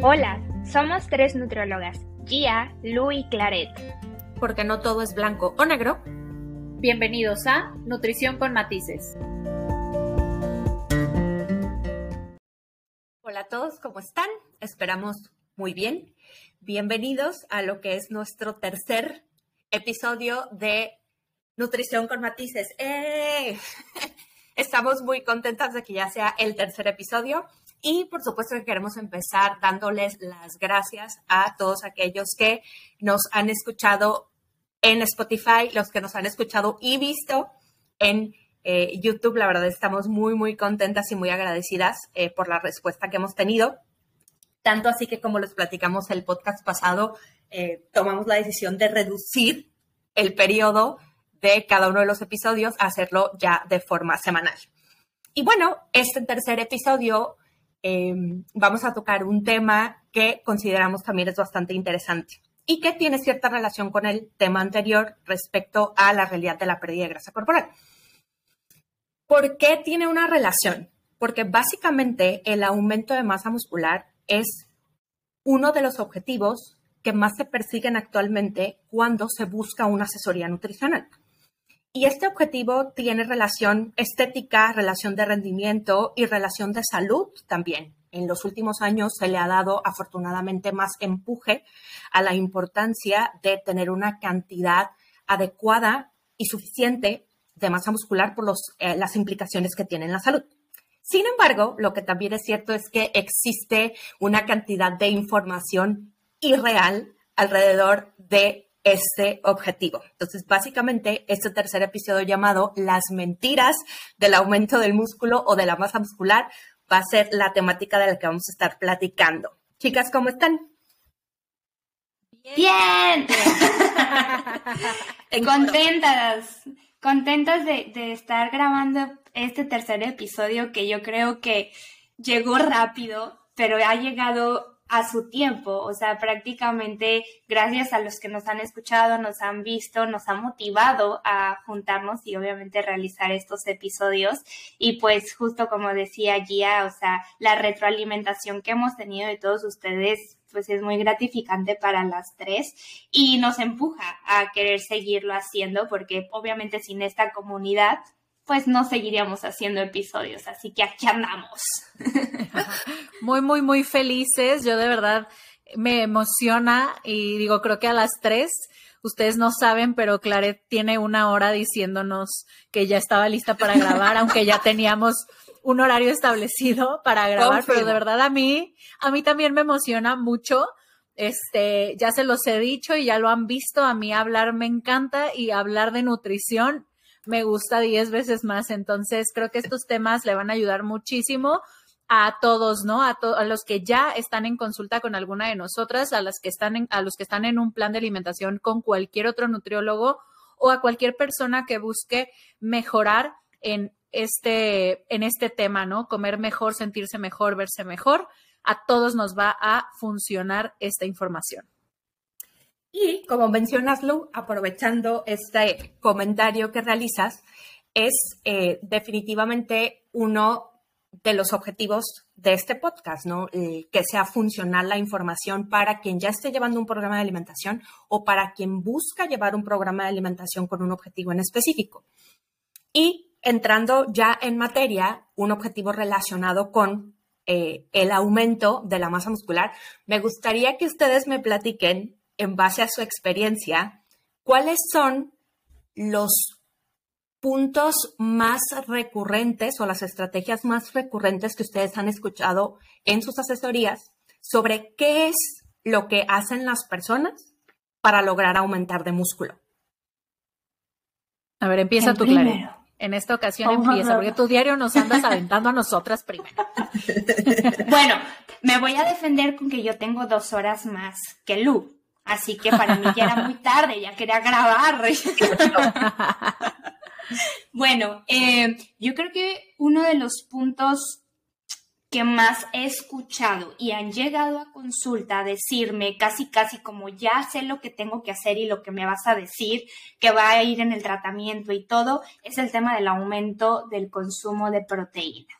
Hola, somos tres nutriólogas, Gia, Lu y Claret. Porque no todo es blanco o negro. Bienvenidos a Nutrición con Matices. Hola a todos, ¿cómo están? Esperamos muy bien. Bienvenidos a lo que es nuestro tercer episodio de Nutrición con Matices. ¡Eh! Estamos muy contentas de que ya sea el tercer episodio y por supuesto que queremos empezar dándoles las gracias a todos aquellos que nos han escuchado en Spotify, los que nos han escuchado y visto en eh, YouTube. La verdad estamos muy, muy contentas y muy agradecidas eh, por la respuesta que hemos tenido. Tanto así que como les platicamos el podcast pasado, eh, tomamos la decisión de reducir el periodo de cada uno de los episodios, hacerlo ya de forma semanal. Y bueno, este tercer episodio em, vamos a tocar un tema que consideramos también es bastante interesante y que tiene cierta relación con el tema anterior respecto a la realidad de la pérdida de grasa corporal. ¿Por qué tiene una relación? Porque básicamente el aumento de masa muscular es uno de los objetivos que más se persiguen actualmente cuando se busca una asesoría nutricional. Y este objetivo tiene relación estética, relación de rendimiento y relación de salud también. En los últimos años se le ha dado afortunadamente más empuje a la importancia de tener una cantidad adecuada y suficiente de masa muscular por eh, las implicaciones que tiene en la salud. Sin embargo, lo que también es cierto es que existe una cantidad de información irreal alrededor de este objetivo. Entonces, básicamente, este tercer episodio llamado Las mentiras del aumento del músculo o de la masa muscular va a ser la temática de la que vamos a estar platicando. Chicas, ¿cómo están? Bien. contentas, contentas de, de estar grabando este tercer episodio que yo creo que llegó rápido, pero ha llegado a su tiempo, o sea, prácticamente gracias a los que nos han escuchado, nos han visto, nos ha motivado a juntarnos y obviamente realizar estos episodios. Y pues justo como decía Gia, o sea, la retroalimentación que hemos tenido de todos ustedes pues es muy gratificante para las tres y nos empuja a querer seguirlo haciendo porque obviamente sin esta comunidad pues no seguiríamos haciendo episodios. Así que aquí andamos. Muy, muy, muy felices. Yo de verdad me emociona y digo, creo que a las tres, ustedes no saben, pero Claret tiene una hora diciéndonos que ya estaba lista para grabar, aunque ya teníamos un horario establecido para grabar, pero de verdad a mí, a mí también me emociona mucho. Este, ya se los he dicho y ya lo han visto, a mí hablar me encanta y hablar de nutrición me gusta diez veces más. Entonces, creo que estos temas le van a ayudar muchísimo a todos, ¿no? A, a los que ya están en consulta con alguna de nosotras, a las que están en, a los que están en un plan de alimentación con cualquier otro nutriólogo o a cualquier persona que busque mejorar en este, en este tema, ¿no? Comer mejor, sentirse mejor, verse mejor. A todos nos va a funcionar esta información. Y como mencionas, Lu, aprovechando este comentario que realizas, es eh, definitivamente uno de los objetivos de este podcast, ¿no? que sea funcional la información para quien ya esté llevando un programa de alimentación o para quien busca llevar un programa de alimentación con un objetivo en específico. Y entrando ya en materia, un objetivo relacionado con eh, el aumento de la masa muscular, me gustaría que ustedes me platiquen en base a su experiencia, ¿cuáles son los puntos más recurrentes o las estrategias más recurrentes que ustedes han escuchado en sus asesorías sobre qué es lo que hacen las personas para lograr aumentar de músculo? A ver, empieza tú, Clara. En esta ocasión empieza, porque tu diario nos andas aventando a nosotras primero. bueno, me voy a defender con que yo tengo dos horas más que Lu. Así que para mí ya era muy tarde, ya quería grabar. bueno, eh, yo creo que uno de los puntos que más he escuchado y han llegado a consulta a decirme casi casi como ya sé lo que tengo que hacer y lo que me vas a decir, que va a ir en el tratamiento y todo, es el tema del aumento del consumo de proteína.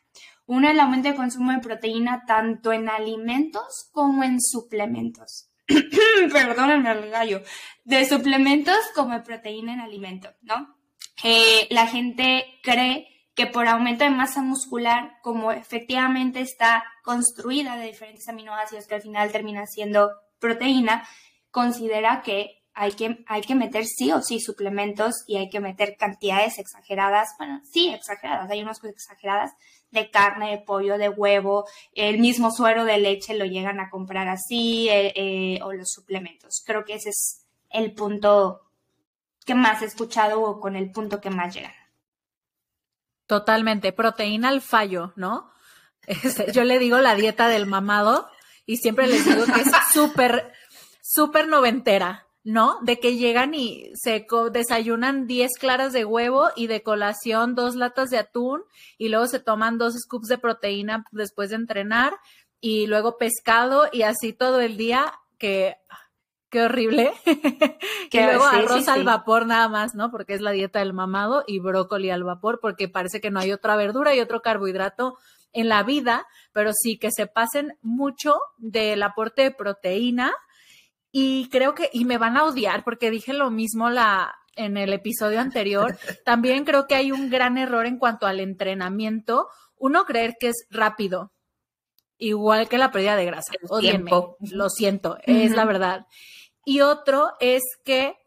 Uno, el aumento de consumo de proteína tanto en alimentos como en suplementos. Perdónenme el gallo. De suplementos como proteína en alimento, ¿no? Eh, la gente cree que por aumento de masa muscular, como efectivamente está construida de diferentes aminoácidos que al final termina siendo proteína, considera que hay que, hay que meter sí o sí suplementos y hay que meter cantidades exageradas, bueno, sí exageradas, hay unas cosas exageradas de carne, de pollo, de huevo, el mismo suero de leche lo llegan a comprar así eh, eh, o los suplementos. Creo que ese es el punto que más he escuchado o con el punto que más llegan. Totalmente, proteína al fallo, ¿no? Este, yo le digo la dieta del mamado y siempre les digo que es súper, súper noventera, ¿no? De que llegan y se desayunan 10 claras de huevo y de colación dos latas de atún y luego se toman dos scoops de proteína después de entrenar y luego pescado y así todo el día que qué horrible. que luego arroz al vapor nada más, ¿no? Porque es la dieta del mamado y brócoli al vapor, porque parece que no hay otra verdura y otro carbohidrato en la vida, pero sí que se pasen mucho del aporte de proteína y creo que, y me van a odiar porque dije lo mismo la, en el episodio anterior, también creo que hay un gran error en cuanto al entrenamiento. Uno creer que es rápido, igual que la pérdida de grasa. tiempo. lo siento, es la verdad y otro es que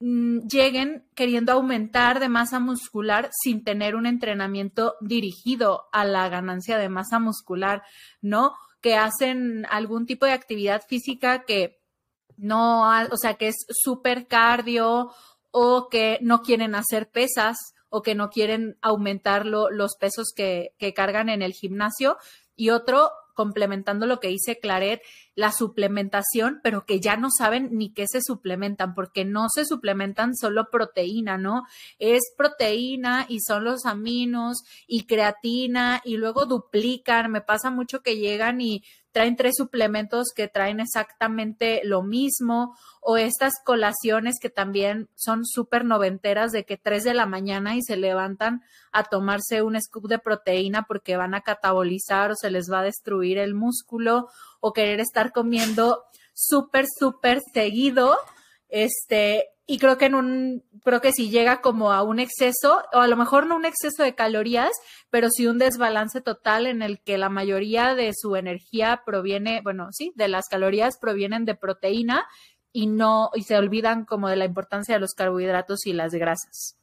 mm, lleguen queriendo aumentar de masa muscular sin tener un entrenamiento dirigido a la ganancia de masa muscular, ¿no? Que hacen algún tipo de actividad física que no, o sea, que es súper cardio o que no quieren hacer pesas o que no quieren aumentar los pesos que, que cargan en el gimnasio. Y otro complementando lo que dice Claret, la suplementación, pero que ya no saben ni qué se suplementan, porque no se suplementan solo proteína, ¿no? Es proteína y son los aminos y creatina y luego duplican. Me pasa mucho que llegan y traen tres suplementos que traen exactamente lo mismo, o estas colaciones que también son súper noventeras de que tres de la mañana y se levantan a tomarse un scoop de proteína porque van a catabolizar o se les va a destruir el músculo, o querer estar comiendo súper, súper seguido, este, y creo que en un, creo que si llega como a un exceso, o a lo mejor no un exceso de calorías, pero sí un desbalance total en el que la mayoría de su energía proviene, bueno, sí, de las calorías provienen de proteína y no, y se olvidan como de la importancia de los carbohidratos y las grasas.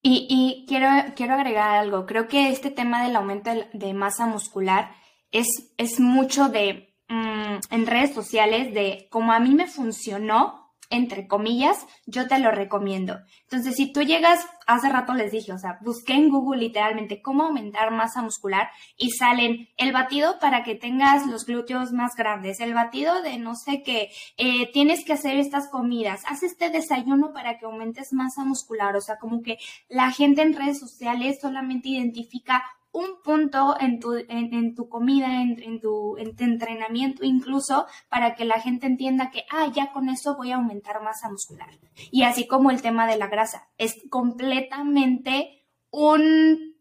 Y, y quiero, quiero agregar algo. Creo que este tema del aumento de masa muscular es, es mucho de mm, en redes sociales de como a mí me funcionó, entre comillas, yo te lo recomiendo. Entonces, si tú llegas, hace rato les dije, o sea, busqué en Google literalmente cómo aumentar masa muscular y salen el batido para que tengas los glúteos más grandes, el batido de no sé qué, eh, tienes que hacer estas comidas, haz este desayuno para que aumentes masa muscular, o sea, como que la gente en redes sociales solamente identifica un punto en tu, en, tu comida, en, tu, en tu entrenamiento incluso, para que la gente entienda que, ah, ya con eso voy a aumentar masa muscular. Y así como el tema de la grasa, es completamente un,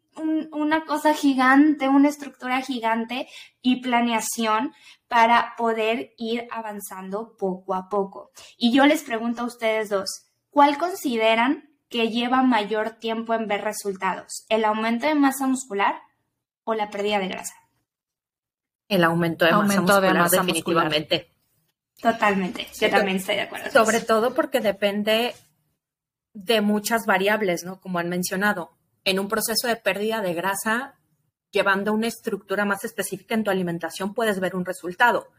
una cosa gigante, una estructura gigante y planeación para poder ir avanzando poco a poco. Y yo les pregunto a ustedes dos, ¿cuál consideran que lleva mayor tiempo en ver resultados? ¿El aumento de masa muscular o la pérdida de grasa? El aumento de masa muscular, definitivamente. Totalmente, yo también estoy de acuerdo. Sobre todo porque depende de muchas variables, ¿no? Como han mencionado. En un proceso de pérdida de grasa, llevando una estructura más específica en tu alimentación, puedes ver un resultado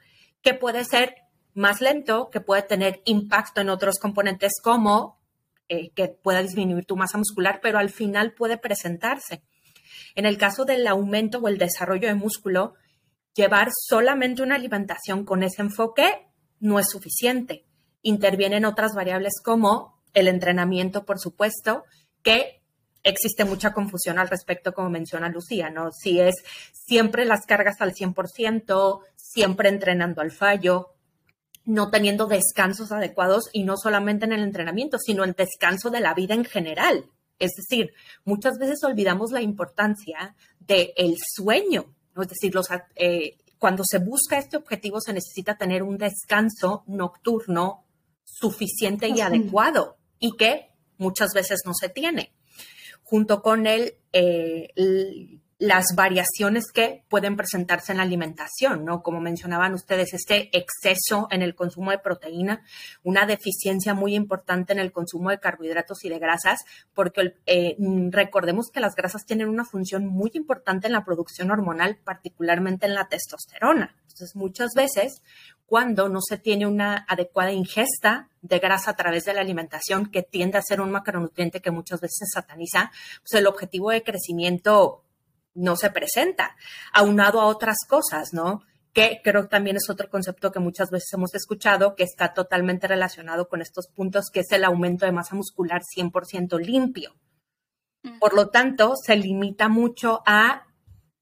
que puede ser más lento, que puede tener impacto en otros componentes como eh, que pueda disminuir tu masa muscular, pero al final puede presentarse. En el caso del aumento o el desarrollo de músculo, llevar solamente una alimentación con ese enfoque no es suficiente. Intervienen otras variables como el entrenamiento, por supuesto, que existe mucha confusión al respecto, como menciona Lucía, ¿no? Si es siempre las cargas al 100%, siempre entrenando al fallo, no teniendo descansos adecuados y no solamente en el entrenamiento, sino el descanso de la vida en general. Es decir, muchas veces olvidamos la importancia del el sueño, es decir, los, eh, cuando se busca este objetivo se necesita tener un descanso nocturno suficiente y adecuado y que muchas veces no se tiene, junto con el, eh, las variaciones que pueden presentarse en la alimentación, ¿no? Como mencionaban ustedes, este exceso en el consumo de proteína, una deficiencia muy importante en el consumo de carbohidratos y de grasas, porque eh, recordemos que las grasas tienen una función muy importante en la producción hormonal, particularmente en la testosterona. Entonces, muchas veces, cuando no se tiene una adecuada ingesta de grasa a través de la alimentación, que tiende a ser un macronutriente que muchas veces se sataniza, pues el objetivo de crecimiento no se presenta, aunado a otras cosas, ¿no? Que creo que también es otro concepto que muchas veces hemos escuchado, que está totalmente relacionado con estos puntos, que es el aumento de masa muscular 100% limpio. Por lo tanto, se limita mucho a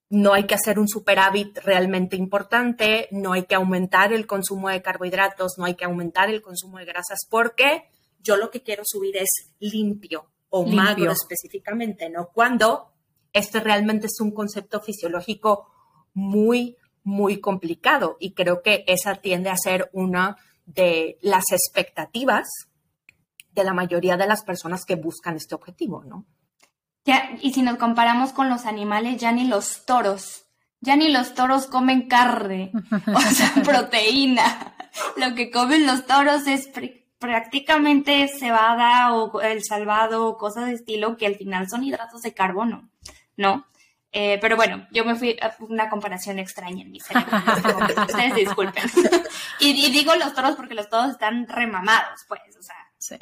no hay que hacer un superávit realmente importante, no hay que aumentar el consumo de carbohidratos, no hay que aumentar el consumo de grasas, porque yo lo que quiero subir es limpio o magro específicamente, ¿no? Cuando este realmente es un concepto fisiológico muy, muy complicado y creo que esa tiende a ser una de las expectativas de la mayoría de las personas que buscan este objetivo, ¿no? Ya, y si nos comparamos con los animales, ya ni los toros, ya ni los toros comen carne, o sea, proteína. Lo que comen los toros es prácticamente cebada o el salvado o cosas de estilo que al final son hidratos de carbono. ¿No? Eh, pero bueno, yo me fui a una comparación extraña en mi cerebro. Ustedes disculpen. y, digo los toros porque los toros están remamados, pues, o sea. Sí.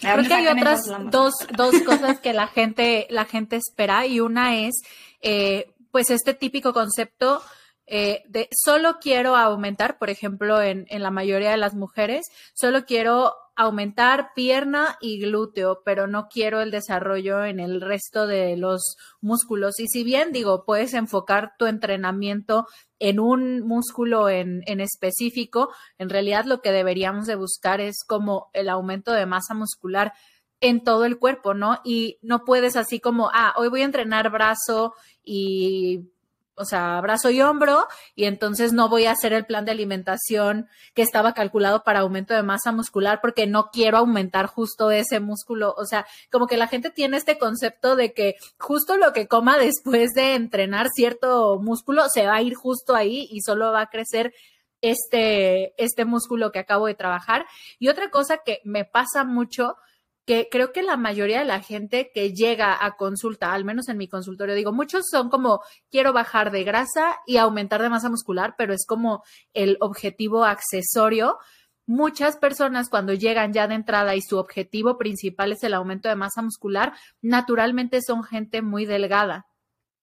Creo que hay otras dos, dos cosas que la gente, la gente espera y una es, eh, pues, este típico concepto eh, solo quiero aumentar, por ejemplo, en, en la mayoría de las mujeres, solo quiero aumentar pierna y glúteo, pero no quiero el desarrollo en el resto de los músculos. Y si bien digo, puedes enfocar tu entrenamiento en un músculo en, en, específico, en realidad lo que deberíamos de buscar es como el aumento de masa muscular en todo el cuerpo, ¿no? Y no puedes así como, ah, hoy voy a entrenar brazo y o sea, brazo y hombro, y entonces no voy a hacer el plan de alimentación que estaba calculado para aumento de masa muscular porque no quiero aumentar justo ese músculo. O sea, como que la gente tiene este concepto de que justo lo que coma después de entrenar cierto músculo se va a ir justo ahí y solo va a crecer este, este músculo que acabo de trabajar. Y otra cosa que me pasa mucho que creo que la mayoría de la gente que llega a consulta, al menos en mi consultorio, digo, muchos son como quiero bajar de grasa y aumentar de masa muscular, pero es como el objetivo accesorio. Muchas personas cuando llegan ya de entrada y su objetivo principal es el aumento de masa muscular, naturalmente son gente muy delgada.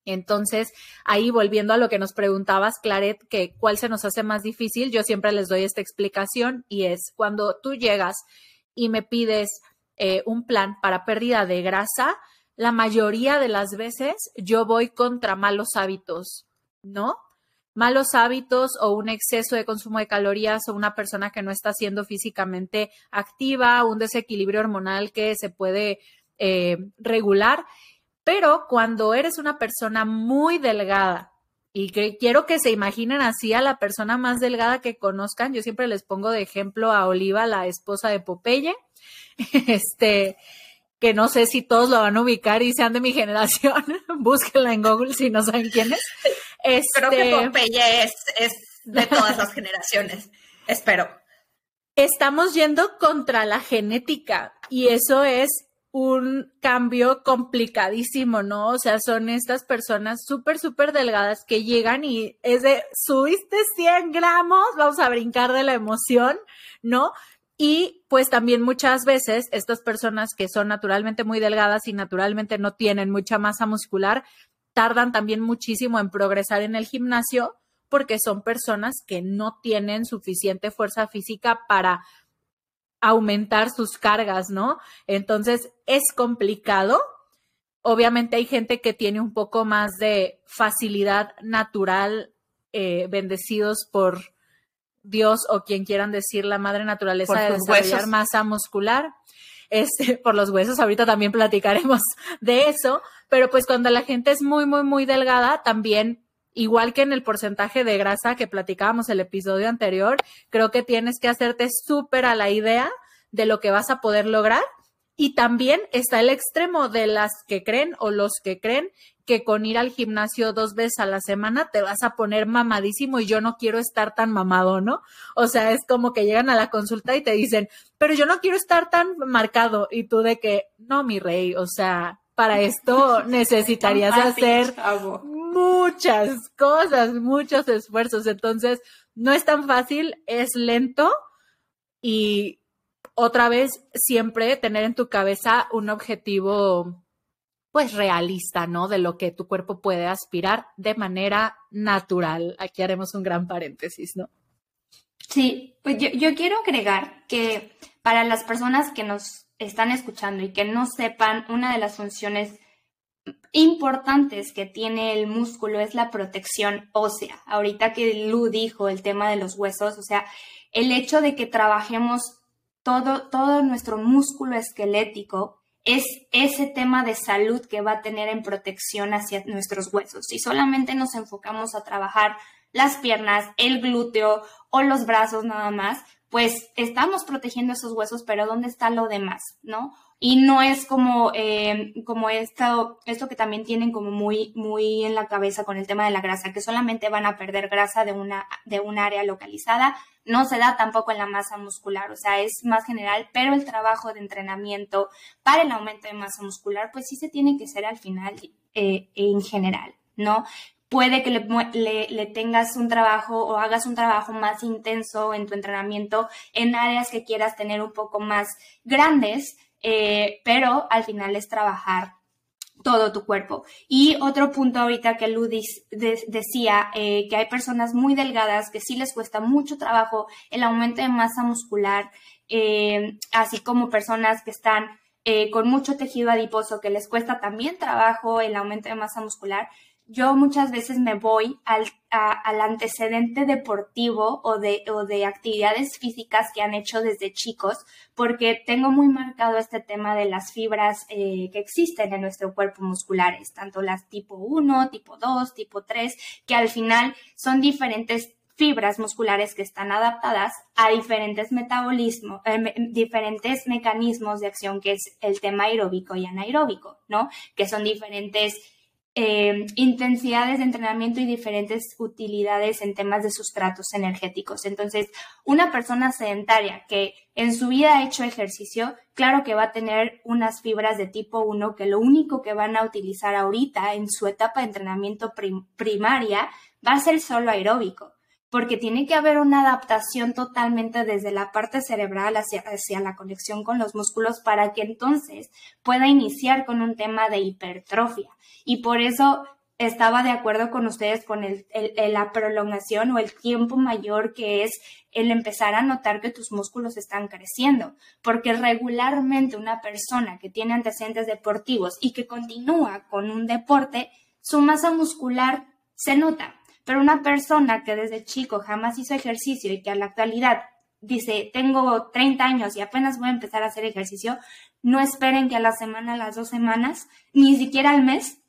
Entonces, ahí volviendo a lo que nos preguntabas, Claret, que cuál se nos hace más difícil, yo siempre les doy esta explicación y es cuando tú llegas y me pides eh, un plan para pérdida de grasa, la mayoría de las veces yo voy contra malos hábitos, ¿no? Malos hábitos o un exceso de consumo de calorías o una persona que no está siendo físicamente activa, un desequilibrio hormonal que se puede eh, regular. Pero cuando eres una persona muy delgada, y que quiero que se imaginen así a la persona más delgada que conozcan. Yo siempre les pongo de ejemplo a Oliva, la esposa de Popeye, este, que no sé si todos lo van a ubicar y sean de mi generación. Búsquenla en Google si no saben quién es. Creo que este, Popeye es, es de todas las generaciones. Espero. Estamos yendo contra la genética y eso es un cambio complicadísimo, ¿no? O sea, son estas personas súper, súper delgadas que llegan y es de, subiste 100 gramos, vamos a brincar de la emoción, ¿no? Y pues también muchas veces estas personas que son naturalmente muy delgadas y naturalmente no tienen mucha masa muscular, tardan también muchísimo en progresar en el gimnasio porque son personas que no tienen suficiente fuerza física para aumentar sus cargas, ¿no? Entonces es complicado. Obviamente hay gente que tiene un poco más de facilidad natural, eh, bendecidos por Dios o quien quieran decir la madre naturaleza de desarrollar masa muscular. este, por los huesos. Ahorita también platicaremos de eso, pero pues cuando la gente es muy, muy, muy delgada, también igual que en el porcentaje de grasa que platicábamos el episodio anterior, creo que tienes que hacerte súper a la idea de lo que vas a poder lograr. Y también está el extremo de las que creen o los que creen que con ir al gimnasio dos veces a la semana te vas a poner mamadísimo y yo no quiero estar tan mamado, ¿no? O sea, es como que llegan a la consulta y te dicen, pero yo no quiero estar tan marcado y tú de que, no, mi rey, o sea, para esto necesitarías hacer muchas cosas, muchos esfuerzos. Entonces, no es tan fácil, es lento y otra vez siempre tener en tu cabeza un objetivo pues realista, ¿no? De lo que tu cuerpo puede aspirar de manera natural. Aquí haremos un gran paréntesis, ¿no? Sí, pues yo, yo quiero agregar que para las personas que nos están escuchando y que no sepan, una de las funciones importantes que tiene el músculo es la protección ósea. Ahorita que Lu dijo el tema de los huesos, o sea, el hecho de que trabajemos todo, todo nuestro músculo esquelético es ese tema de salud que va a tener en protección hacia nuestros huesos. Si solamente nos enfocamos a trabajar las piernas, el glúteo o los brazos nada más, pues estamos protegiendo esos huesos, pero ¿dónde está lo demás? ¿No? Y no es como, eh, como esto, esto que también tienen como muy, muy en la cabeza con el tema de la grasa, que solamente van a perder grasa de una, de un área localizada. No se da tampoco en la masa muscular, o sea, es más general, pero el trabajo de entrenamiento para el aumento de masa muscular, pues sí se tiene que hacer al final eh, en general, ¿no? Puede que le, le, tengas un trabajo o hagas un trabajo más intenso en tu entrenamiento en áreas que quieras tener un poco más grandes, eh, pero al final es trabajar todo tu cuerpo. Y otro punto ahorita que Ludis decía, eh, que hay personas muy delgadas que sí les cuesta mucho trabajo el aumento de masa muscular, eh, así como personas que están con mucho tejido adiposo que les cuesta también trabajo el aumento de masa muscular yo muchas veces me voy al, antecedente deportivo o de, o de actividades físicas que han hecho desde chicos, porque tengo muy marcado este tema de las fibras eh, que existen en nuestro cuerpo musculares, tanto las tipo 1, tipo 2, tipo 3, que al final son diferentes fibras musculares que están adaptadas a diferentes metabolismos, eh, diferentes mecanismos de acción, que es el tema aeróbico y anaeróbico, ¿no? Que son diferentes eh, intensidades de entrenamiento y diferentes utilidades en temas de sustratos energéticos. Entonces, una persona sedentaria que en su vida ha hecho ejercicio, claro que va a tener unas fibras de tipo 1 que lo único que van a utilizar ahorita en su etapa de entrenamiento primaria va a ser solo aeróbico porque tiene que haber una adaptación totalmente desde la parte cerebral hacia, la conexión con los músculos para que entonces pueda iniciar con un tema de hipertrofia. Y por eso estaba de acuerdo con ustedes con el, la prolongación o el tiempo mayor que es el empezar a notar que tus músculos están creciendo, porque regularmente una persona que tiene antecedentes deportivos y que continúa con un deporte, su masa muscular se nota, pero una persona que desde chico jamás hizo ejercicio y que a la actualidad dice, tengo 30 años y apenas voy a empezar a hacer ejercicio, no esperen que a la semana, a las dos semanas, ni siquiera al mes,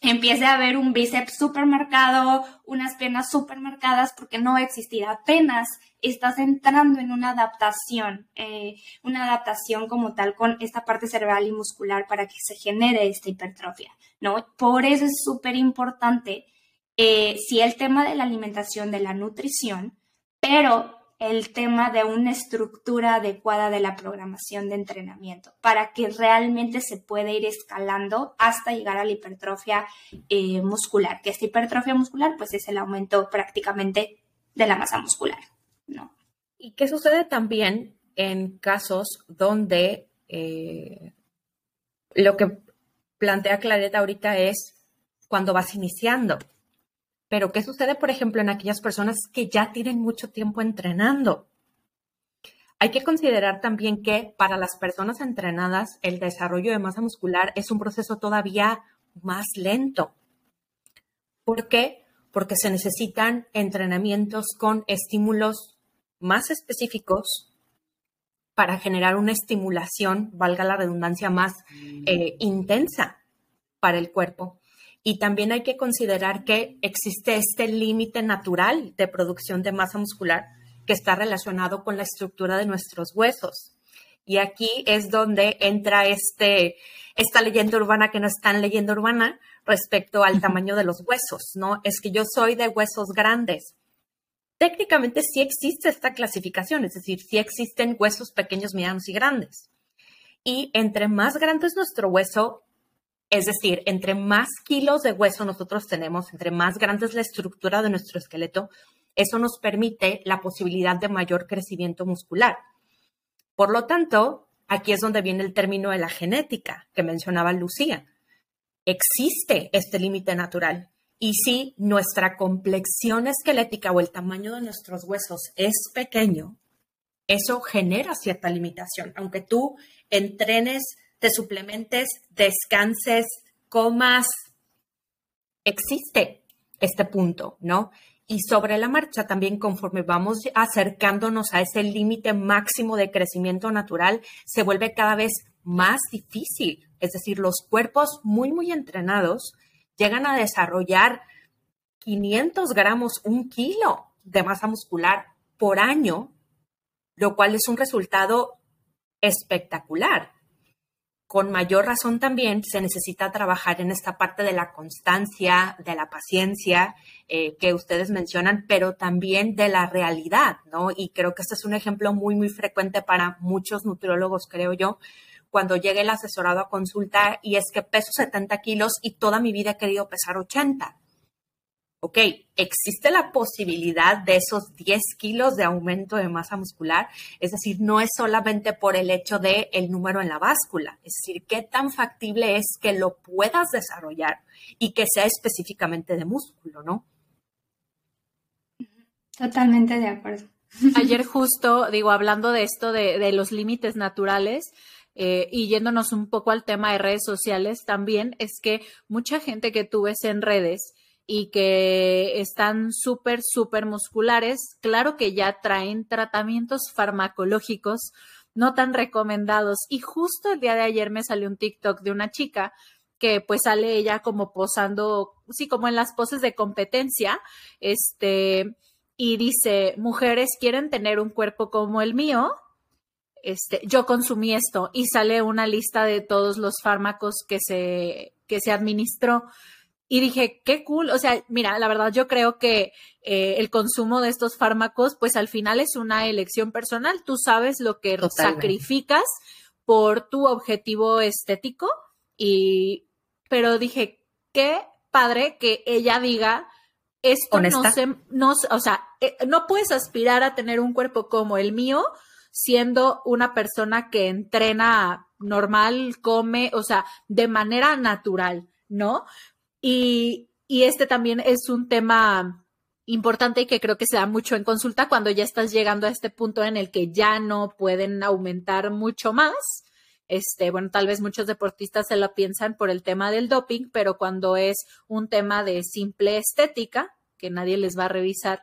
empiece a haber un bíceps súper marcado, unas piernas súper marcadas, porque no existir. Apenas estás entrando en una adaptación, eh, una adaptación como tal con esta parte cerebral y muscular para que se genere esta hipertrofia, ¿no? Por eso es súper importante eh, sí el tema de la alimentación, de la nutrición, pero el tema de una estructura adecuada de la programación de entrenamiento para que realmente se pueda ir escalando hasta llegar a la hipertrofia eh, muscular, que esta hipertrofia muscular pues es el aumento prácticamente de la masa muscular, ¿no? ¿Y qué sucede también en casos donde eh, lo que plantea Clareta ahorita es cuando vas iniciando? Pero ¿qué sucede, por ejemplo, en aquellas personas que ya tienen mucho tiempo entrenando? Hay que considerar también que para las personas entrenadas el desarrollo de masa muscular es un proceso todavía más lento. ¿Por qué? Porque se necesitan entrenamientos con estímulos más específicos para generar una estimulación, valga la redundancia, más eh, intensa para el cuerpo. Y también hay que considerar que existe este límite natural de producción de masa muscular que está relacionado con la estructura de nuestros huesos. Y aquí es donde entra este, esta leyenda urbana que no es tan leyenda urbana respecto al tamaño de los huesos, ¿no? Es que yo soy de huesos grandes. Técnicamente sí existe esta clasificación, es decir, sí existen huesos pequeños, medianos y grandes. Y entre más grande es nuestro hueso, es decir, entre más kilos de hueso nosotros tenemos, entre más grande es la estructura de nuestro esqueleto, eso nos permite la posibilidad de mayor crecimiento muscular. Por lo tanto, aquí es donde viene el término de la genética que mencionaba Lucía. Existe este límite natural. Y si nuestra complexión esquelética o el tamaño de nuestros huesos es pequeño, eso genera cierta limitación. Aunque tú entrenes te suplementes, descanses, comas. Existe este punto, ¿no? Y sobre la marcha también conforme vamos acercándonos a ese límite máximo de crecimiento natural, se vuelve cada vez más difícil. Es decir, los cuerpos muy, muy entrenados llegan a desarrollar 500 gramos, un kilo de masa muscular por año, lo cual es un resultado espectacular con mayor razón también se necesita trabajar en esta parte de la constancia, de la paciencia eh, que ustedes mencionan, pero también de la realidad, ¿no? Y creo que este es un ejemplo muy, muy frecuente para muchos nutriólogos, creo yo, cuando llega el asesorado a consulta y es que peso 70 kilos y toda mi vida he querido pesar 80 ok, existe la posibilidad de esos 10 kilos de aumento de masa muscular, es decir, no es solamente por el hecho de el número en la báscula, es decir, qué tan factible es que lo puedas desarrollar y que sea específicamente de músculo, ¿no? Totalmente de acuerdo. Ayer justo, digo, hablando de esto de, los límites naturales, eh, y yéndonos un poco al tema de redes sociales, también es que mucha gente que tú ves en redes y que están súper, súper musculares, claro que ya traen tratamientos farmacológicos no tan recomendados. Y justo el día de ayer me salió un TikTok de una chica que pues sale ella como posando, sí, como en las poses de competencia, este, y dice, mujeres quieren tener un cuerpo como el mío, este, yo consumí esto y sale una lista de todos los fármacos que se, que se administró. Y dije, qué cool. O sea, mira, la verdad yo creo que eh, el consumo de estos fármacos, pues al final es una elección personal. Tú sabes lo que sacrificas por tu objetivo estético. Y, pero dije, qué padre que ella diga, esto no se, no, o sea, eh, no puedes aspirar a tener un cuerpo como el mío siendo una persona que entrena normal, come, o sea, de manera natural, ¿no? Y, este también es un tema importante y que creo que se da mucho en consulta cuando ya estás llegando a este punto en el que ya no pueden aumentar mucho más. Este, bueno, tal vez muchos deportistas se lo piensan por el tema del doping, pero cuando es un tema de simple estética, que nadie les va a revisar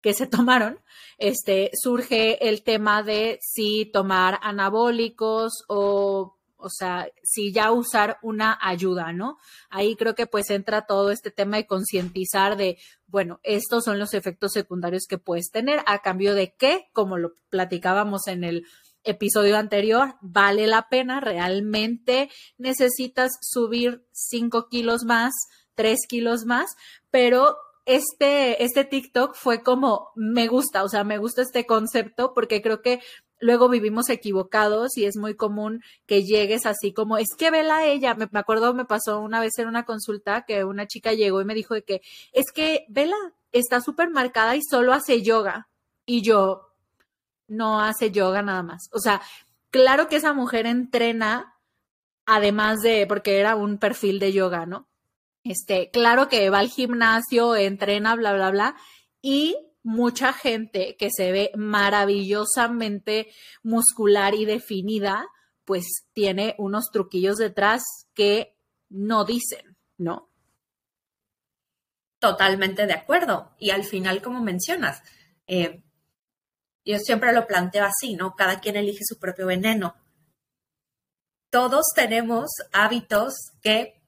que se tomaron, este, surge el tema de si tomar anabólicos o o sea, si ya usar una ayuda, ¿no? Ahí creo que pues entra todo este tema de concientizar de, bueno, estos son los efectos secundarios que puedes tener a cambio de que, como lo platicábamos en el episodio anterior, vale la pena, realmente necesitas subir 5 kilos más, 3 kilos más, pero este, este TikTok fue como, me gusta, o sea, me gusta este concepto porque creo que luego vivimos equivocados y es muy común que llegues así como, es que vela ella, me, acuerdo, me pasó una vez en una consulta que una chica llegó y me dijo de que, es que vela está súper marcada y solo hace yoga. Y yo, no hace yoga nada más. O sea, claro que esa mujer entrena, además de, porque era un perfil de yoga, ¿no? Este, claro que va al gimnasio, entrena, bla, bla, bla. Y mucha gente que se ve maravillosamente muscular y definida, pues tiene unos truquillos detrás que no dicen, ¿no? Totalmente de acuerdo. Y al final, como mencionas, eh, yo siempre lo planteo así, ¿no? Cada quien elige su propio veneno. Todos tenemos hábitos que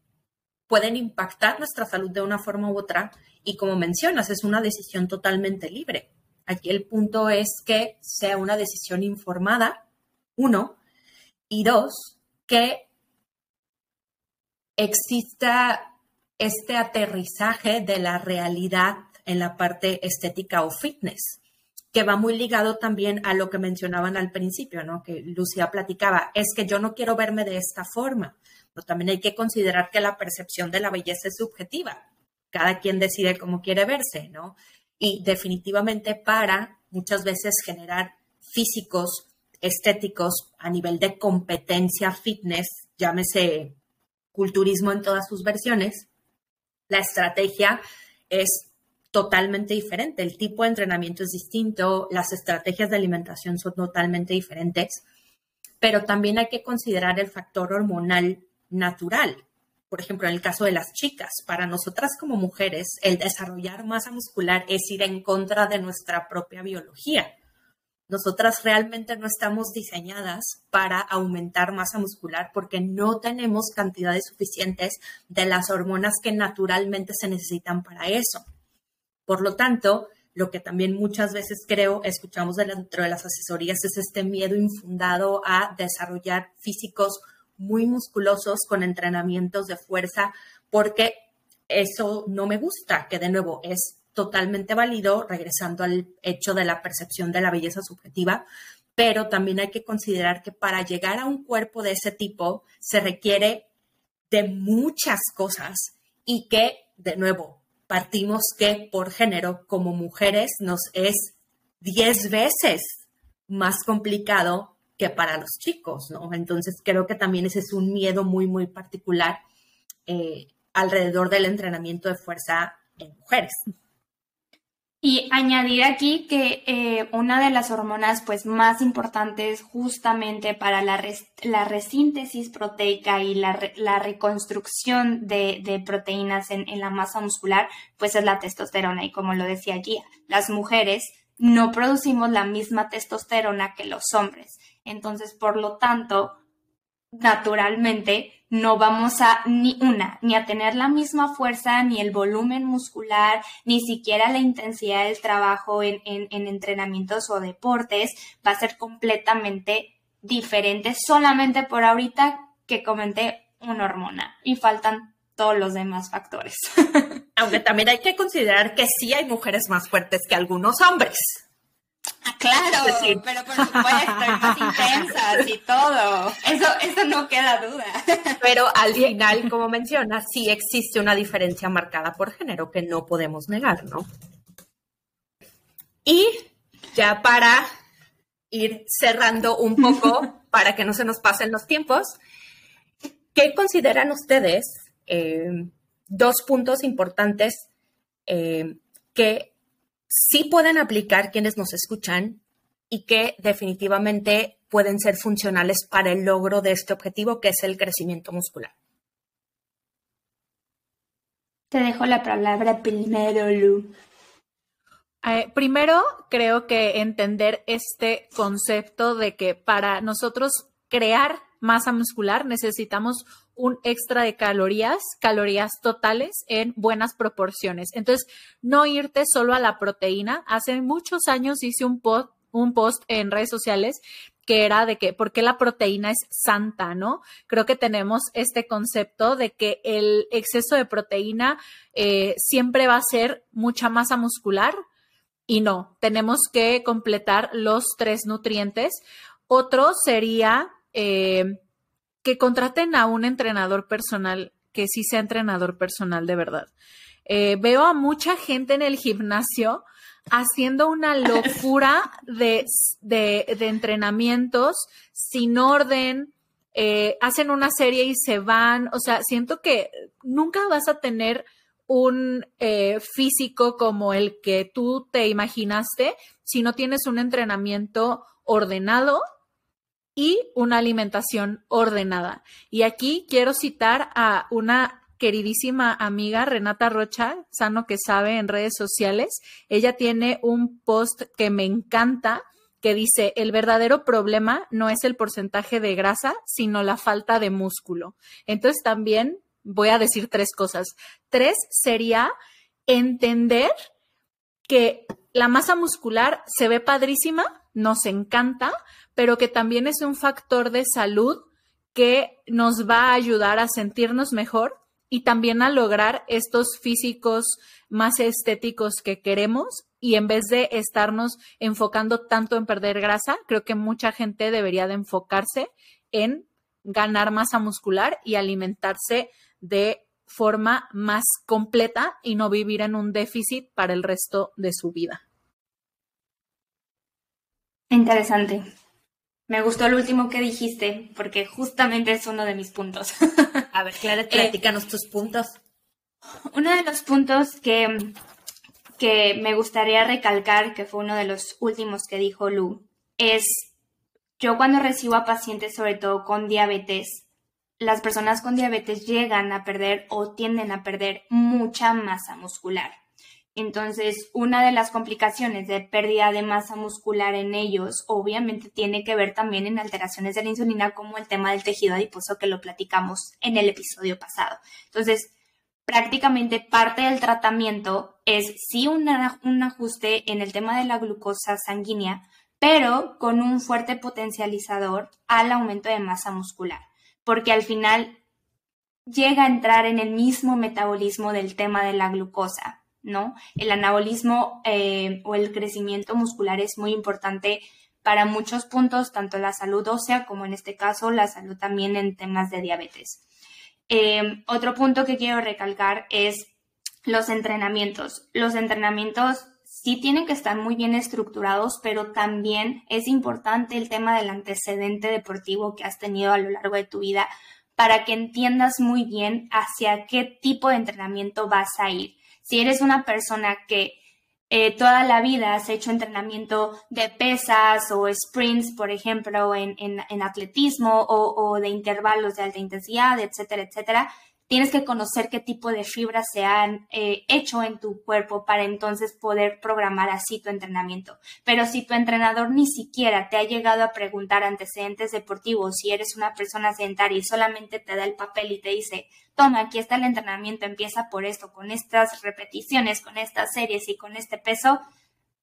pueden impactar nuestra salud de una forma u otra y como mencionas, es una decisión totalmente libre. Aquí el punto es que sea una decisión informada, uno, y dos, que exista este aterrizaje de la realidad en la parte estética o fitness, que va muy ligado también a lo que mencionaban al principio, ¿no? Que Lucía platicaba, es que yo no quiero verme de esta forma, pero también hay que considerar que la percepción de la belleza es subjetiva. Cada quien decide cómo quiere verse, ¿no? Y definitivamente para muchas veces generar físicos estéticos a nivel de competencia fitness, llámese culturismo en todas sus versiones, la estrategia es totalmente diferente. El tipo de entrenamiento es distinto, las estrategias de alimentación son totalmente diferentes, pero también hay que considerar el factor hormonal natural. Por ejemplo, en el caso de las chicas, para nosotras como mujeres, el desarrollar masa muscular es ir en contra de nuestra propia biología. Nosotras realmente no estamos diseñadas para aumentar masa muscular porque no tenemos cantidades suficientes de las hormonas que naturalmente se necesitan para eso. Por lo tanto, lo que también muchas veces creo, escuchamos dentro de las asesorías, es este miedo infundado a desarrollar físicos muy musculosos con entrenamientos de fuerza, porque eso no me gusta, que de nuevo es totalmente válido, regresando al hecho de la percepción de la belleza subjetiva, pero también hay que considerar que para llegar a un cuerpo de ese tipo se requiere de muchas cosas y que, de nuevo, partimos que por género como mujeres nos es 10 veces más complicado que para los chicos, ¿no? Entonces creo que también ese es un miedo muy, muy particular eh, alrededor del entrenamiento de fuerza en mujeres. Y añadir aquí que eh, una de las hormonas pues, más importantes justamente para la, la resíntesis proteica y la, la reconstrucción de, de proteínas en, en, la masa muscular, pues es la testosterona. Y como lo decía Gia, las mujeres no producimos la misma testosterona que los hombres. Entonces, por lo tanto, naturalmente no vamos a ni una, ni a tener la misma fuerza, ni el volumen muscular, ni siquiera la intensidad del trabajo en, en, entrenamientos o deportes, va a ser completamente diferente solamente por ahorita que comenté una hormona y faltan todos los demás factores. Aunque también hay que considerar que sí hay mujeres más fuertes que algunos hombres. Ah, claro, pero por supuesto, más intensas y todo. Eso, eso no queda duda. Pero al final, como mencionas, sí existe una diferencia marcada por género que no podemos negar, ¿no? Y ya para ir cerrando un poco, para que no se nos pasen los tiempos, ¿qué consideran ustedes eh, dos puntos importantes eh, que sí pueden aplicar quienes nos escuchan y que definitivamente pueden ser funcionales para el logro de este objetivo, que es el crecimiento muscular. Te dejo la palabra primero, Lu. Eh, primero, creo que entender este concepto de que para nosotros crear masa muscular necesitamos un extra de calorías, calorías totales en buenas proporciones. Entonces, no irte solo a la proteína. Hace muchos años hice un post, un post en redes sociales que era de que, ¿por qué la proteína es santa, no? Creo que tenemos este concepto de que el exceso de proteína eh, siempre va a ser mucha masa muscular y no, tenemos que completar los tres nutrientes. Otro sería eh, que contraten a un entrenador personal que sí sea entrenador personal de verdad. Eh, veo a mucha gente en el gimnasio haciendo una locura de, entrenamientos sin orden, eh, hacen una serie y se van, o sea, siento que nunca vas a tener un eh, físico como el que tú te imaginaste si no tienes un entrenamiento ordenado y una alimentación ordenada. Y aquí quiero citar a una queridísima amiga Renata Rocha, Sano que sabe en redes sociales. Ella tiene un post que me encanta que dice, el verdadero problema no es el porcentaje de grasa, sino la falta de músculo. Entonces también voy a decir tres cosas. Tres sería entender que la masa muscular se ve padrísima, nos encanta, pero que también es un factor de salud que nos va a ayudar a sentirnos mejor y también a lograr estos físicos más estéticos que queremos y en vez de estarnos enfocando tanto en perder grasa, creo que mucha gente debería de enfocarse en ganar masa muscular y alimentarse de forma más completa y no vivir en un déficit para el resto de su vida. Interesante. Me gustó el último que dijiste porque justamente es uno de mis puntos. A ver, Clara, platícanos tus puntos. Uno de los puntos que, que me gustaría recalcar, que fue uno de los últimos que dijo Lu, es yo cuando recibo a pacientes, sobre todo con diabetes, las personas con diabetes llegan a perder o tienden a perder mucha masa muscular. Entonces, una de las complicaciones de pérdida de masa muscular en ellos obviamente tiene que ver también en alteraciones de la insulina como el tema del tejido adiposo que lo platicamos en el episodio pasado. Entonces, prácticamente parte del tratamiento es sí un, un ajuste en el tema de la glucosa sanguínea, pero con un fuerte potencializador al aumento de masa muscular porque al final llega a entrar en el mismo metabolismo del tema de la glucosa, ¿no? El anabolismo eh, o el crecimiento muscular es muy importante para muchos puntos, tanto la salud ósea como en este caso la salud también en temas de diabetes. Eh, otro punto que quiero recalcar es los entrenamientos. Los entrenamientos sí tienen que estar muy bien estructurados, pero también es importante el tema del antecedente deportivo que has tenido a lo largo de tu vida para que entiendas muy bien hacia qué tipo de entrenamiento vas a ir. Si eres una persona que eh, toda la vida has hecho entrenamiento de pesas o sprints, por ejemplo, en, atletismo o, o, de intervalos de alta intensidad, etcétera, etcétera, tienes que conocer qué tipo de fibras se han eh, hecho en tu cuerpo para entonces poder programar así tu entrenamiento. Pero si tu entrenador ni siquiera te ha llegado a preguntar antecedentes deportivos, si eres una persona sedentaria y solamente te da el papel y te dice, toma, aquí está el entrenamiento, empieza por esto, con estas repeticiones, con estas series y con este peso,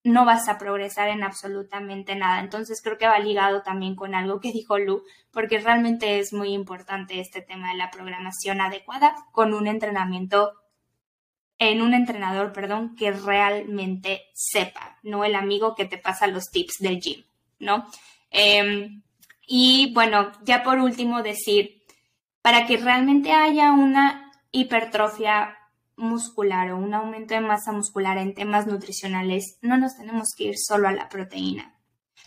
no vas a progresar en absolutamente nada. Entonces creo que va ligado también con algo que dijo Lu, porque realmente es muy importante este tema de la programación adecuada con un entrenamiento, en un entrenador, perdón, que realmente sepa, no el amigo que te pasa los tips del gym, ¿no? Em, y bueno, ya por último decir, para que realmente haya una hipertrofia muscular o un aumento de masa muscular en temas nutricionales, no nos tenemos que ir solo a la proteína.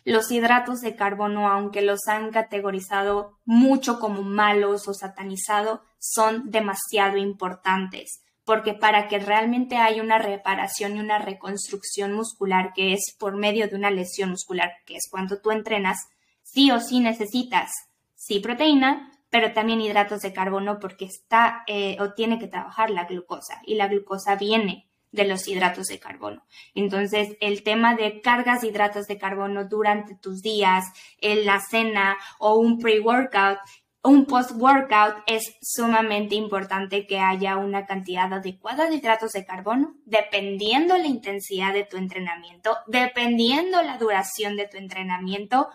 Los hidratos de carbono, aunque los han categorizado mucho como malos o satanizado, son demasiado importantes, porque para que realmente haya una reparación y una reconstrucción muscular, que es por medio de una lesión muscular, que es cuando tú entrenas, sí o sí necesitas, sí proteína, pero también hidratos de carbono porque está eh, o tiene que trabajar la glucosa y la glucosa viene de los hidratos de carbono. Entonces, el tema de cargas de hidratos de carbono durante tus días, en la cena o un pre-workout, un post-workout, es sumamente importante que haya una cantidad adecuada de hidratos de carbono, dependiendo la intensidad de tu entrenamiento, dependiendo la duración de tu entrenamiento,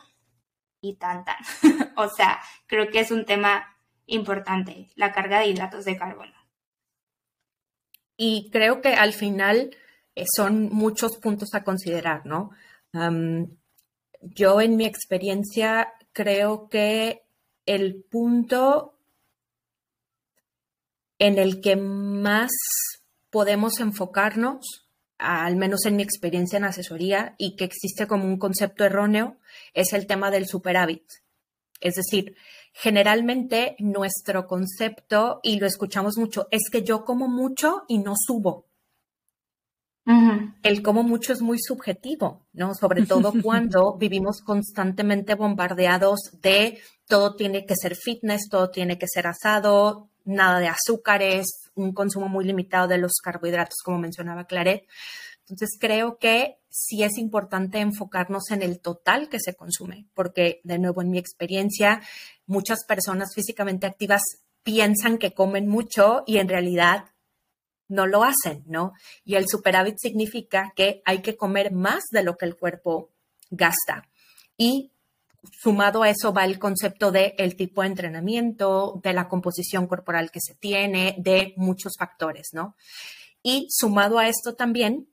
y tan tan. o sea, creo que es un tema importante, la carga de hidratos de carbono. Y creo que al final eh, son muchos puntos a considerar, ¿no? yo en mi experiencia creo que el punto en el que más podemos enfocarnos al menos en mi experiencia en asesoría, y que existe como un concepto erróneo, es el tema del superávit. Es decir, generalmente nuestro concepto, y lo escuchamos mucho, es que yo como mucho y no subo. El como mucho es muy subjetivo, ¿no? Sobre todo cuando vivimos constantemente bombardeados de todo tiene que ser fitness, todo tiene que ser asado, nada de azúcares, un consumo muy limitado de los carbohidratos, como mencionaba Claret. Entonces creo que sí es importante enfocarnos en el total que se consume, porque de nuevo en mi experiencia, muchas personas físicamente activas piensan que comen mucho y en realidad no lo hacen, ¿no? Y el superávit significa que hay que comer más de lo que el cuerpo gasta. Y sumado a eso va el concepto de el tipo de entrenamiento, de la composición corporal que se tiene, de muchos factores, ¿no? Y sumado a esto también,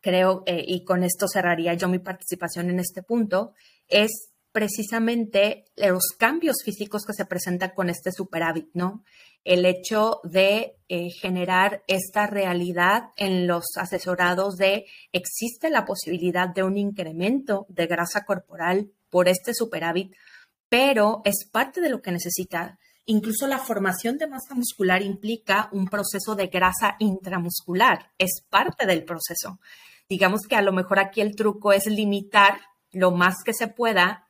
creo, eh, y con esto cerraría yo mi participación en este punto, es precisamente los cambios físicos que se presentan con este superávit, ¿no? El hecho de eh, generar esta realidad en los asesorados de existe la posibilidad de un incremento de grasa corporal por este superávit, pero es parte de lo que necesita. Incluso la formación de masa muscular implica un proceso de grasa intramuscular, es parte del proceso. Digamos que a lo mejor aquí el truco es limitar lo más que se pueda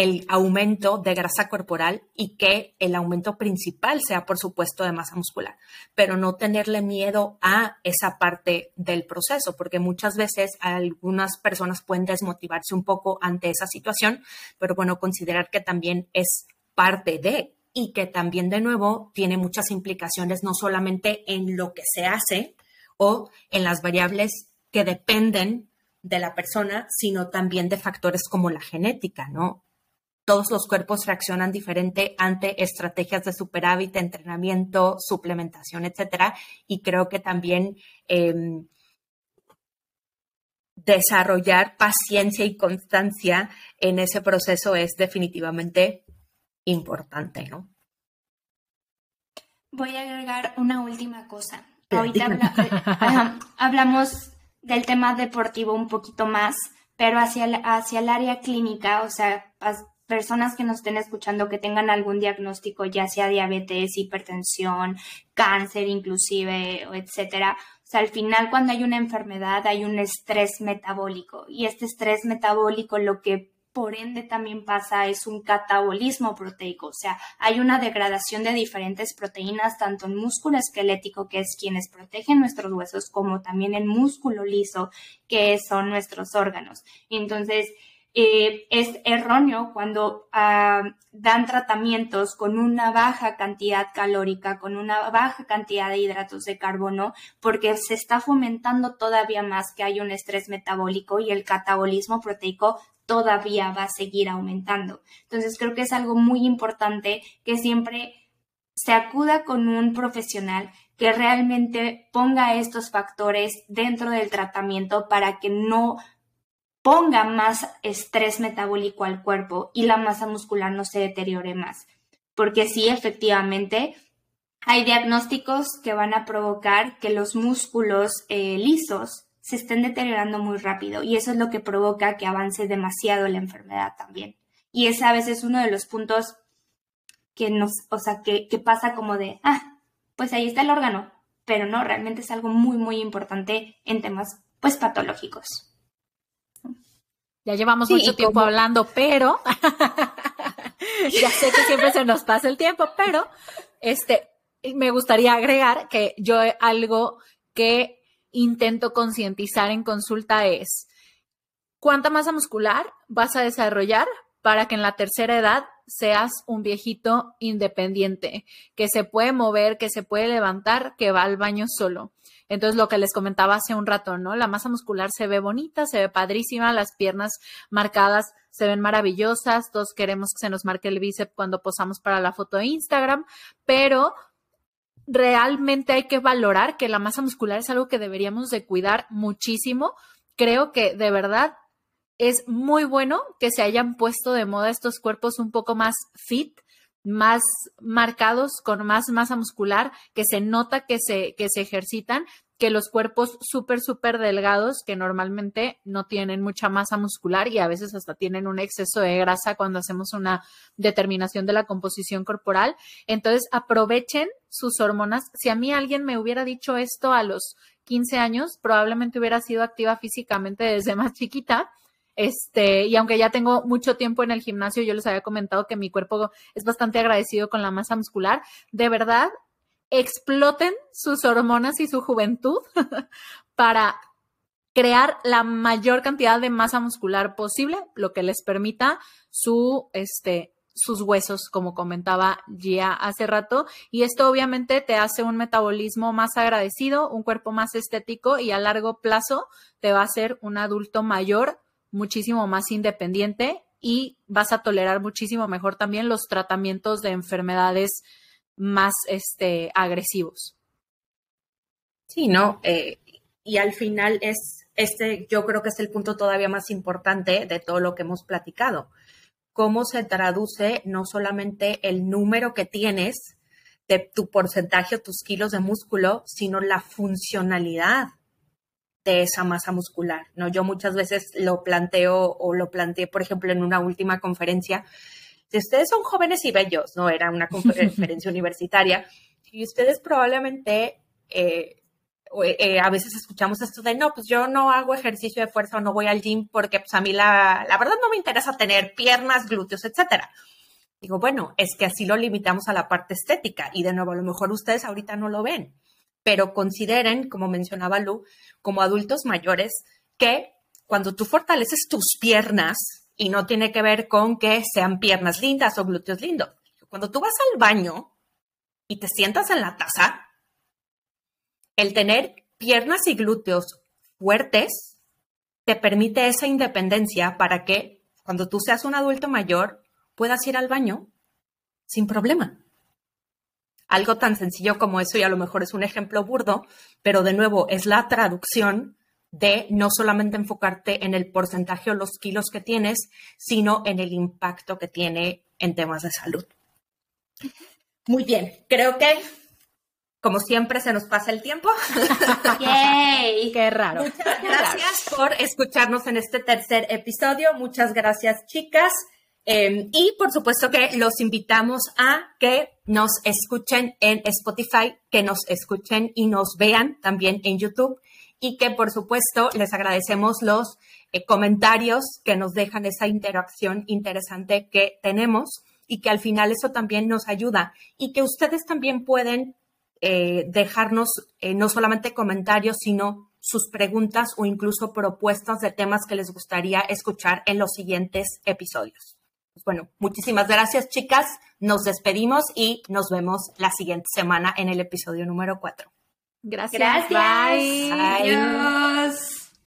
el aumento de grasa corporal y que el aumento principal sea, por supuesto, de masa muscular, pero no tenerle miedo a esa parte del proceso, porque muchas veces algunas personas pueden desmotivarse un poco ante esa situación, pero bueno, considerar que también es parte de y que también de nuevo tiene muchas implicaciones no solamente en lo que se hace o en las variables que dependen de la persona, sino también de factores como la genética, ¿no? Todos los cuerpos reaccionan diferente ante estrategias de superávit, entrenamiento, suplementación, etcétera. Y creo que también em, desarrollar paciencia y constancia en ese proceso es definitivamente importante, ¿no? Voy a agregar una última cosa. Ahorita eh, hablamos del tema deportivo un poquito más, pero hacia hacia el área clínica, o sea, personas que nos estén escuchando que tengan algún diagnóstico, ya sea diabetes, hipertensión, cáncer inclusive, etcétera. O sea, al final cuando hay una enfermedad hay un estrés metabólico y este estrés metabólico lo que por ende también pasa es un catabolismo proteico, o sea, hay una degradación de diferentes proteínas, tanto en músculo esquelético, que es quienes protegen nuestros huesos, como también en músculo liso, que son nuestros órganos. Entonces, eh, es erróneo cuando ah, dan tratamientos con una baja cantidad calórica, con una baja cantidad de hidratos de carbono, porque se está fomentando todavía más que hay un estrés metabólico y el catabolismo proteico todavía va a seguir aumentando. Entonces creo que es algo muy importante que siempre se acuda con un profesional que realmente ponga estos factores dentro del tratamiento para que no ponga más estrés metabólico al cuerpo y la masa muscular no se deteriore más. Porque sí, efectivamente, hay diagnósticos que van a provocar que los músculos eh, lisos se estén deteriorando muy rápido y eso es lo que provoca que avance demasiado la enfermedad también. Y es a veces uno de los puntos que nos, o sea, que pasa como de, ah, pues ahí está el órgano, pero no, realmente es algo muy, muy importante en temas, pues, patológicos. Ya llevamos mucho tiempo hablando, pero ya sé que siempre se nos pasa el tiempo, pero este me gustaría agregar que yo algo que intento concientizar en consulta es cuánta masa muscular vas a desarrollar para que en la tercera edad seas un viejito independiente, que se puede mover, que se puede levantar, que va al baño solo. Entonces, lo que les comentaba hace un rato, ¿no? La masa muscular se ve bonita, se ve padrísima, las piernas marcadas se ven maravillosas, todos queremos que se nos marque el bíceps cuando posamos para la foto de Instagram, pero realmente hay que valorar que la masa muscular es algo que deberíamos de cuidar muchísimo. Creo que de verdad es muy bueno que se hayan puesto de moda estos cuerpos un poco más fit, más marcados, con más masa muscular, que se nota que se, que se ejercitan, que los cuerpos súper, súper delgados, que normalmente no tienen mucha masa muscular y a veces hasta tienen un exceso de grasa cuando hacemos una determinación de la composición corporal. Entonces, aprovechen sus hormonas. Si a mí alguien me hubiera dicho esto a los 15 años, probablemente hubiera sido activa físicamente desde más chiquita este, y aunque ya tengo mucho tiempo en el gimnasio, yo les había comentado que mi cuerpo es bastante agradecido con la masa muscular. De verdad, exploten sus hormonas y su juventud para crear la mayor cantidad de masa muscular posible, lo que les permita su, este, sus huesos, como comentaba Gia hace rato, y esto obviamente te hace un metabolismo más agradecido, un cuerpo más estético y a largo plazo te va a hacer un adulto mayor, muchísimo más independiente y vas a tolerar muchísimo mejor también los tratamientos de enfermedades más este, agresivos. Sí, ¿no? Eh, y al final es, este yo creo que es el punto todavía más importante de todo lo que hemos platicado. Cómo se traduce no solamente el número que tienes de tu porcentaje o tus kilos de músculo, sino la funcionalidad de esa masa muscular, ¿no? Yo muchas veces lo planteo o lo planteé, por ejemplo, en una última conferencia. Si ustedes son jóvenes y bellos, ¿no? Era una conferencia universitaria y ustedes probablemente eh, eh, a veces escuchamos esto de, no, pues yo no hago ejercicio de fuerza o no voy al gym porque pues a mí la, la verdad no me interesa tener piernas, glúteos, etcétera. Digo, bueno, es que así lo limitamos a la parte estética y de nuevo, a lo mejor ustedes ahorita no lo ven pero consideren, como mencionaba Lu, como adultos mayores, que cuando tú fortaleces tus piernas, y no tiene que ver con que sean piernas lindas o glúteos lindos, cuando tú vas al baño y te sientas en la taza, el tener piernas y glúteos fuertes te permite esa independencia para que cuando tú seas un adulto mayor puedas ir al baño sin problema algo tan sencillo como eso y a lo mejor es un ejemplo burdo, pero de nuevo es la traducción de no solamente enfocarte en el porcentaje o los kilos que tienes, sino en el impacto que tiene en temas de salud. Muy bien, creo que como siempre se nos pasa el tiempo. ¡Yay! ¡Qué raro! Muchas gracias por escucharnos en este tercer episodio. Muchas gracias, chicas. Em, y por supuesto que los invitamos a que nos escuchen en Spotify, que nos escuchen y nos vean también en YouTube y que por supuesto les agradecemos los eh, comentarios que nos dejan esa interacción interesante que tenemos y que al final eso también nos ayuda y que ustedes también pueden eh, dejarnos eh, no solamente comentarios, sino sus preguntas o incluso propuestas de temas que les gustaría escuchar en los siguientes episodios. Pues bueno, muchísimas gracias, chicas. Nos despedimos y nos vemos la siguiente semana en el episodio número 4. Gracias. Gracias. Bye.